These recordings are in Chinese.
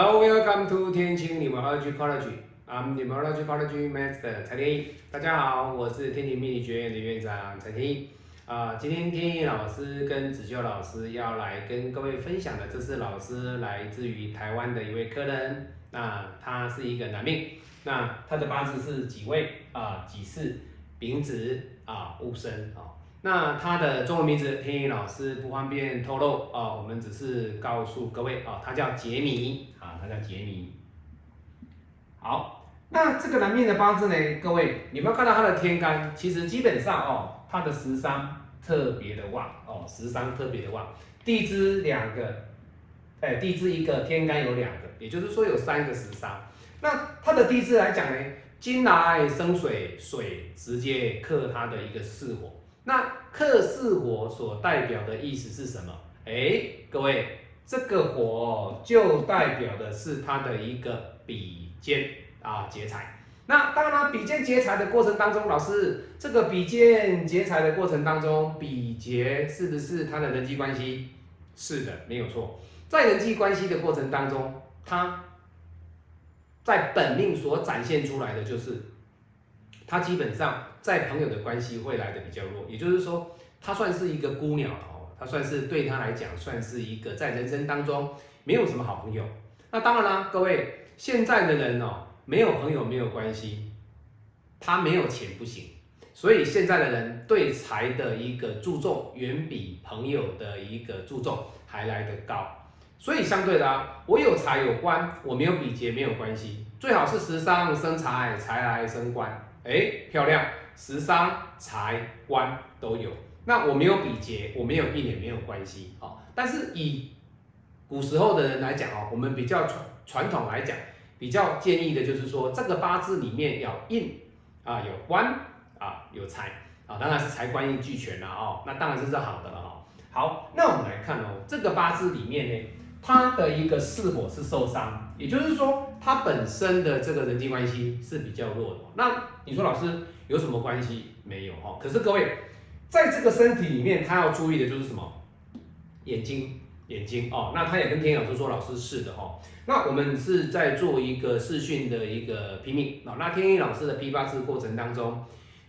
Hello, welcome to 天晴 Numerology College. I'm Numerology College Master 蔡天一。大家好，我是天晴命理学院的院长蔡天一。啊，今天天一老师跟子修老师要来跟各位分享的，这是老师来自于台湾的一位客人。那他是一个男命，那他的八字是己未啊、己巳、丙子啊、戊申啊。那他的中文名字天一老师不方便透露啊，我们只是告诉各位啊，他叫杰米啊，他叫杰米。好，那这个男命的八字呢，各位你们看到他的天干，其实基本上哦，他的食伤特别的旺哦，食伤特别的旺，地支两个，哎，地支一个，天干有两个，也就是说有三个食伤。那他的地支来讲呢，金来生水，水直接克他的一个巳火。那克巳火所代表的意思是什么？哎，各位，这个火就代表的是他的一个比肩啊劫财。那当然，比肩劫财的过程当中，老师，这个比肩劫财的过程当中，比劫是不是他的人际关系？是的，没有错。在人际关系的过程当中，他在本命所展现出来的就是。他基本上在朋友的关系会来的比较弱，也就是说，他算是一个孤鸟了哦，他算是对他来讲算是一个在人生当中没有什么好朋友。那当然啦，各位现在的人哦，没有朋友没有关系，他没有钱不行，所以现在的人对财的一个注重远比朋友的一个注重还来得高。所以相对的啊，我有财有官，我没有比劫没有关系，最好是食伤生财，财来生官。哎，漂亮，食伤财官都有。那我没有比劫，我没有一年没有关系哦。但是以古时候的人来讲哦，我们比较传传统来讲，比较建议的就是说，这个八字里面要印啊，有官啊，有财啊，当然是财官印俱全了哦。那当然是是好的了哈。好，那我们来看哦，这个八字里面呢，他的一个是否是受伤，也就是说。他本身的这个人际关系是比较弱的，那你说老师有什么关系？没有哈。可是各位，在这个身体里面，他要注意的就是什么？眼睛，眼睛哦。那他也跟天老师说，老师是的哈。那我们是在做一个视讯的一个批命啊。那天意老师的批八字过程当中，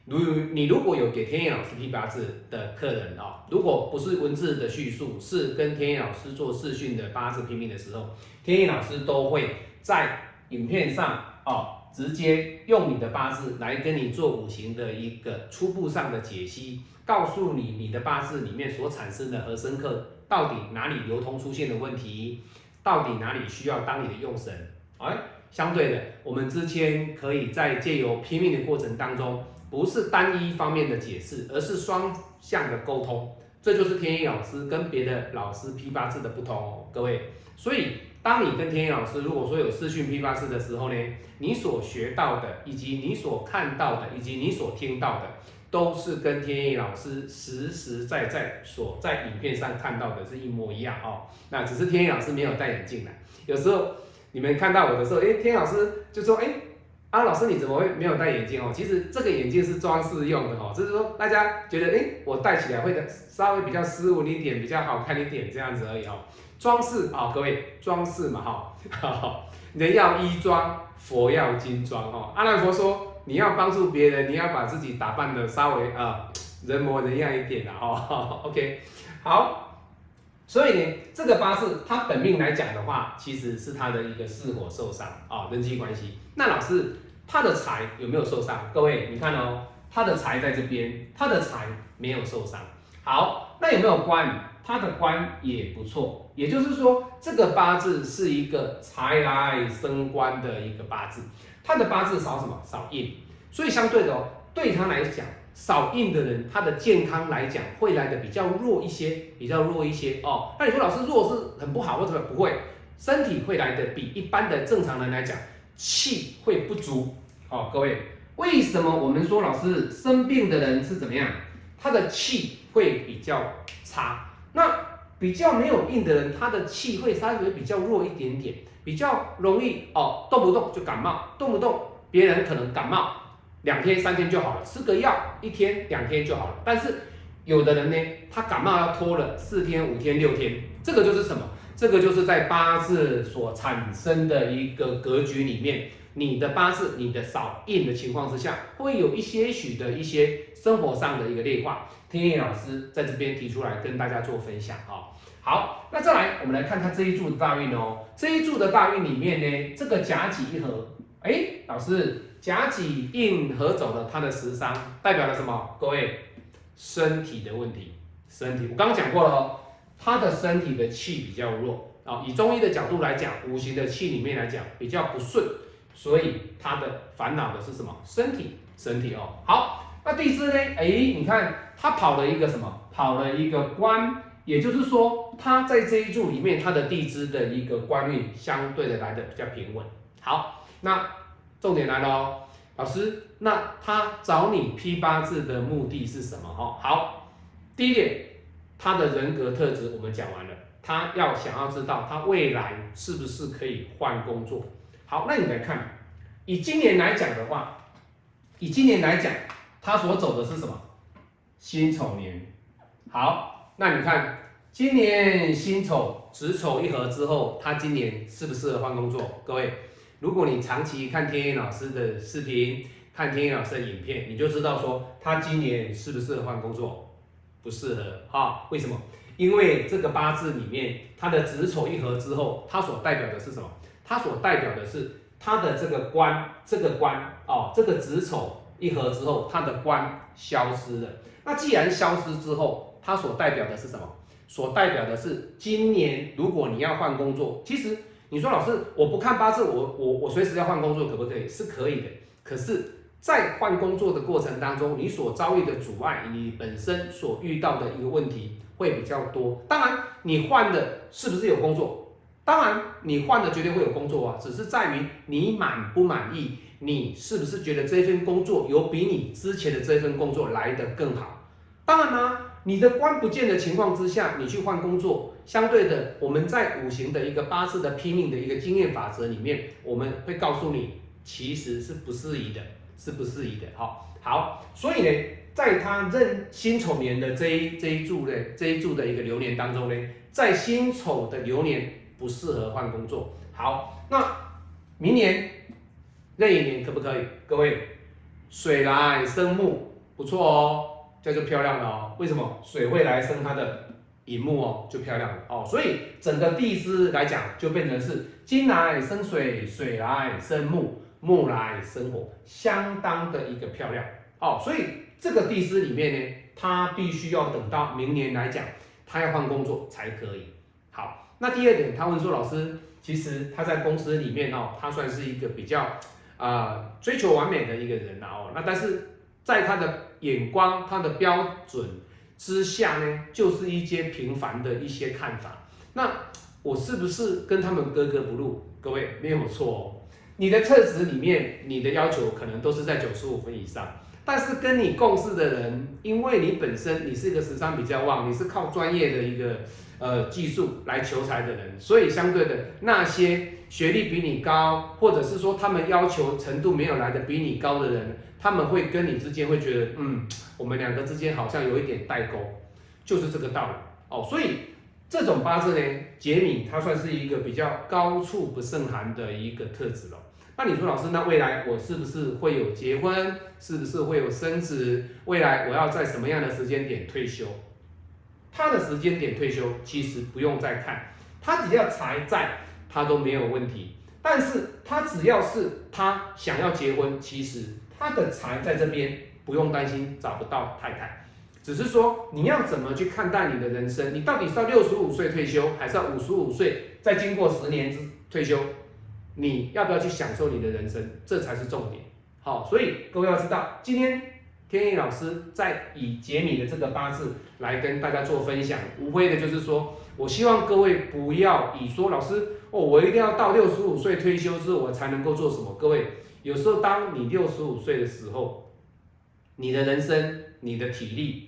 如你如果有给天意老师批八字的客人哦，如果不是文字的叙述，是跟天意老师做视讯的八字批命的时候，天意老师都会。在影片上哦，直接用你的八字来跟你做五行的一个初步上的解析，告诉你你的八字里面所产生的和生克到底哪里流通出现的问题，到底哪里需要当你的用神。哎，相对的，我们之间可以在借由拼命的过程当中，不是单一方面的解释，而是双向的沟通。这就是天一老师跟别的老师批八字的不同哦，各位。所以。当你跟天意老师如果说有视讯批发师的时候呢，你所学到的，以及你所看到的，以及你所听到的，都是跟天意老师实实在在所在影片上看到的是一模一样哦。那只是天意老师没有戴眼镜了。有时候你们看到我的时候，哎，天老师就说，哎，啊，老师你怎么会没有戴眼镜哦？其实这个眼镜是装饰用的哦，就是说大家觉得，哎，我戴起来会的稍微比较斯文一点，比较好看一点这样子而已哦。装饰啊，各位装饰嘛哈，人要衣装，佛要金装哦。阿难佛说，你要帮助别人，你要把自己打扮的稍微啊人模人样一点的哦。OK，好，所以呢，这个八字它本命来讲的话，其实是他的一个巳火受伤啊，人际关系。那老师他的财有没有受伤？各位你看哦，他的财在这边，他的财没有受伤。好，那有没有官？他的官也不错，也就是说，这个八字是一个财来升官的一个八字。他的八字少什么？少印，所以相对的哦，对他来讲，少印的人，他的健康来讲会来的比较弱一些，比较弱一些哦。那你说老师弱是很不好，或者不会？身体会来的比一般的正常人来讲，气会不足哦。各位，为什么我们说老师生病的人是怎么样？他的气会比较差。那比较没有硬的人，他的气会稍微比较弱一点点，比较容易哦，动不动就感冒，动不动别人可能感冒两天三天就好了，吃个药一天两天就好了。但是有的人呢，他感冒要拖了四天五天六天，这个就是什么？这个就是在八字所产生的一个格局里面，你的八字你的少印的情况之下，会有一些许的一些生活上的一个劣化。天野老师在这边提出来跟大家做分享哈。好，那再来我们来看看这一柱的大运哦，这一柱的大运里面呢，这个甲己一合，哎，老师甲己印合走了它的食伤，代表了什么？各位身体的问题，身体我刚刚讲过了哦。他的身体的气比较弱啊，以中医的角度来讲，五行的气里面来讲比较不顺，所以他的烦恼的是什么？身体，身体哦。好，那地支呢？哎，你看他跑了一个什么？跑了一个官，也就是说他在这一柱里面，他的地支的一个官运相对的来的比较平稳。好，那重点来了哦，老师，那他找你批八字的目的是什么？哈，好，第一点。他的人格特质我们讲完了，他要想要知道他未来是不是可以换工作。好，那你来看，以今年来讲的话，以今年来讲，他所走的是什么？辛丑年。好，那你看今年辛丑子丑一合之后，他今年适不适合换工作？各位，如果你长期看天野老师的视频，看天野老师的影片，你就知道说他今年适不适合换工作。不适合哈？为什么？因为这个八字里面，它的子丑一合之后，它所代表的是什么？它所代表的是它的这个官，这个官哦，这个子丑一合之后，它的官消失了。那既然消失之后，它所代表的是什么？所代表的是今年如果你要换工作，其实你说老师，我不看八字，我我我随时要换工作，可不可以？是可以的。可是。在换工作的过程当中，你所遭遇的阻碍，你本身所遇到的一个问题会比较多。当然，你换的是不是有工作？当然，你换的绝对会有工作啊，只是在于你满不满意，你是不是觉得这份工作有比你之前的这份工作来得更好？当然呢，你的官不见的情况之下，你去换工作，相对的，我们在五行的一个八字的拼命的一个经验法则里面，我们会告诉你，其实是不适宜的。是不适宜的，好，好，所以呢，在他任辛丑年的这一这一柱的这一柱的一个流年当中呢，在辛丑的流年不适合换工作。好，那明年任一年可不可以？各位，水来生木，不错哦，这就漂亮了哦。为什么？水会来生它的寅木哦，就漂亮了哦。所以整个地支来讲，就变成是金来生水，水来生木。木来生火，相当的一个漂亮哦，所以这个地支里面呢，他必须要等到明年来讲，他要换工作才可以。好，那第二点，他问说，老师，其实他在公司里面哦，他算是一个比较啊追求完美的一个人了哦，那但是在他的眼光、他的标准之下呢，就是一些平凡的一些看法。那我是不是跟他们格格不入？各位没有错哦。你的特质里面，你的要求可能都是在九十五分以上，但是跟你共事的人，因为你本身你是一个时商比较旺，你是靠专业的一个呃技术来求财的人，所以相对的那些学历比你高，或者是说他们要求程度没有来的比你高的人，他们会跟你之间会觉得，嗯，我们两个之间好像有一点代沟，就是这个道理哦，所以。这种八字呢，杰米他算是一个比较高处不胜寒的一个特质了。那你说老师，那未来我是不是会有结婚？是不是会有生子？未来我要在什么样的时间点退休？他的时间点退休其实不用再看，他只要财在，他都没有问题。但是他只要是他想要结婚，其实他的财在这边不用担心找不到太太。只是说你要怎么去看待你的人生？你到底是要六十五岁退休，还是要五十五岁再经过十年之退休？你要不要去享受你的人生？这才是重点。好，所以各位要知道，今天天意老师在以杰米的这个八字来跟大家做分享，无非的就是说我希望各位不要以说老师哦，我一定要到六十五岁退休之后我才能够做什么？各位，有时候当你六十五岁的时候，你的人生、你的体力。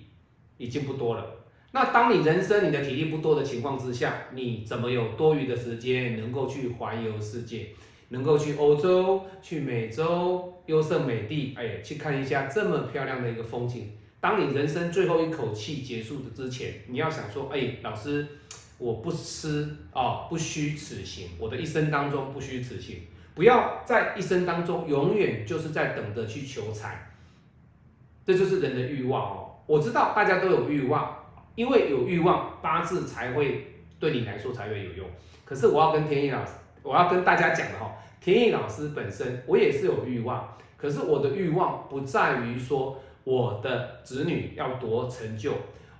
已经不多了。那当你人生你的体力不多的情况之下，你怎么有多余的时间能够去环游世界，能够去欧洲、去美洲、优胜美地，哎，去看一下这么漂亮的一个风景？当你人生最后一口气结束的之前，你要想说，哎，老师，我不吃哦，不虚此行，我的一生当中不虚此行，不要在一生当中永远就是在等着去求财，这就是人的欲望哦。我知道大家都有欲望，因为有欲望，八字才会对你来说才会有用。可是我要跟天意老师，我要跟大家讲的哈，天意老师本身我也是有欲望，可是我的欲望不在于说我的子女要多成就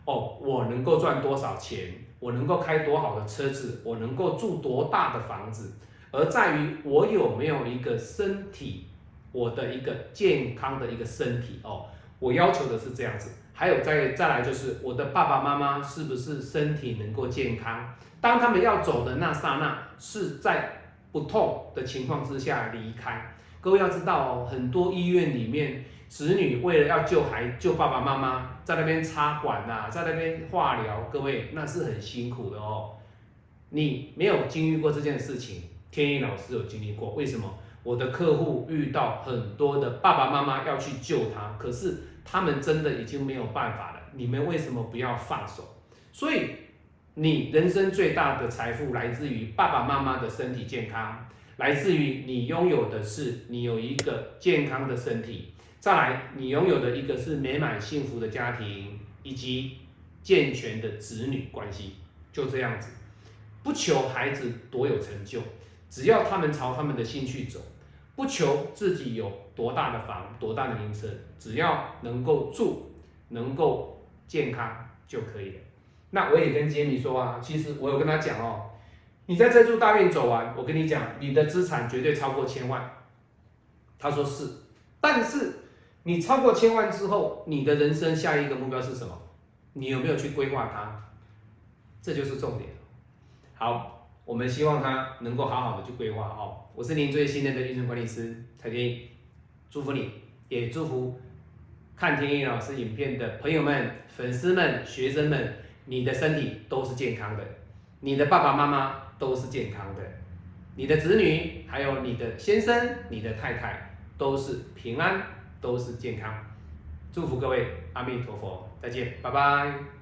哦，我能够赚多少钱，我能够开多好的车子，我能够住多大的房子，而在于我有没有一个身体，我的一个健康的一个身体哦，我要求的是这样子。还有再再来就是我的爸爸妈妈是不是身体能够健康？当他们要走的那刹那，是在不痛的情况之下离开。各位要知道哦，很多医院里面，子女为了要救孩救爸爸妈妈，在那边插管呐，在那边化疗，各位那是很辛苦的哦。你没有经历过这件事情，天意老师有经历过。为什么？我的客户遇到很多的爸爸妈妈要去救他，可是。他们真的已经没有办法了，你们为什么不要放手？所以，你人生最大的财富来自于爸爸妈妈的身体健康，来自于你拥有的是你有一个健康的身体，再来你拥有的一个是美满幸福的家庭以及健全的子女关系，就这样子，不求孩子多有成就，只要他们朝他们的兴趣走。不求自己有多大的房、多大的名车，只要能够住、能够健康就可以了。那我也跟杰米说啊，其实我有跟他讲哦，你在这座大院走完，我跟你讲，你的资产绝对超过千万。他说是，但是你超过千万之后，你的人生下一个目标是什么？你有没有去规划它？这就是重点。好。我们希望他能够好好的去规划哦。我是您最信任的运程管理师蔡天意，祝福你，也祝福看天意老师影片的朋友们、粉丝们、学生们，你的身体都是健康的，你的爸爸妈妈都是健康的，你的子女还有你的先生、你的太太都是平安，都是健康。祝福各位，阿弥陀佛，再见，拜拜。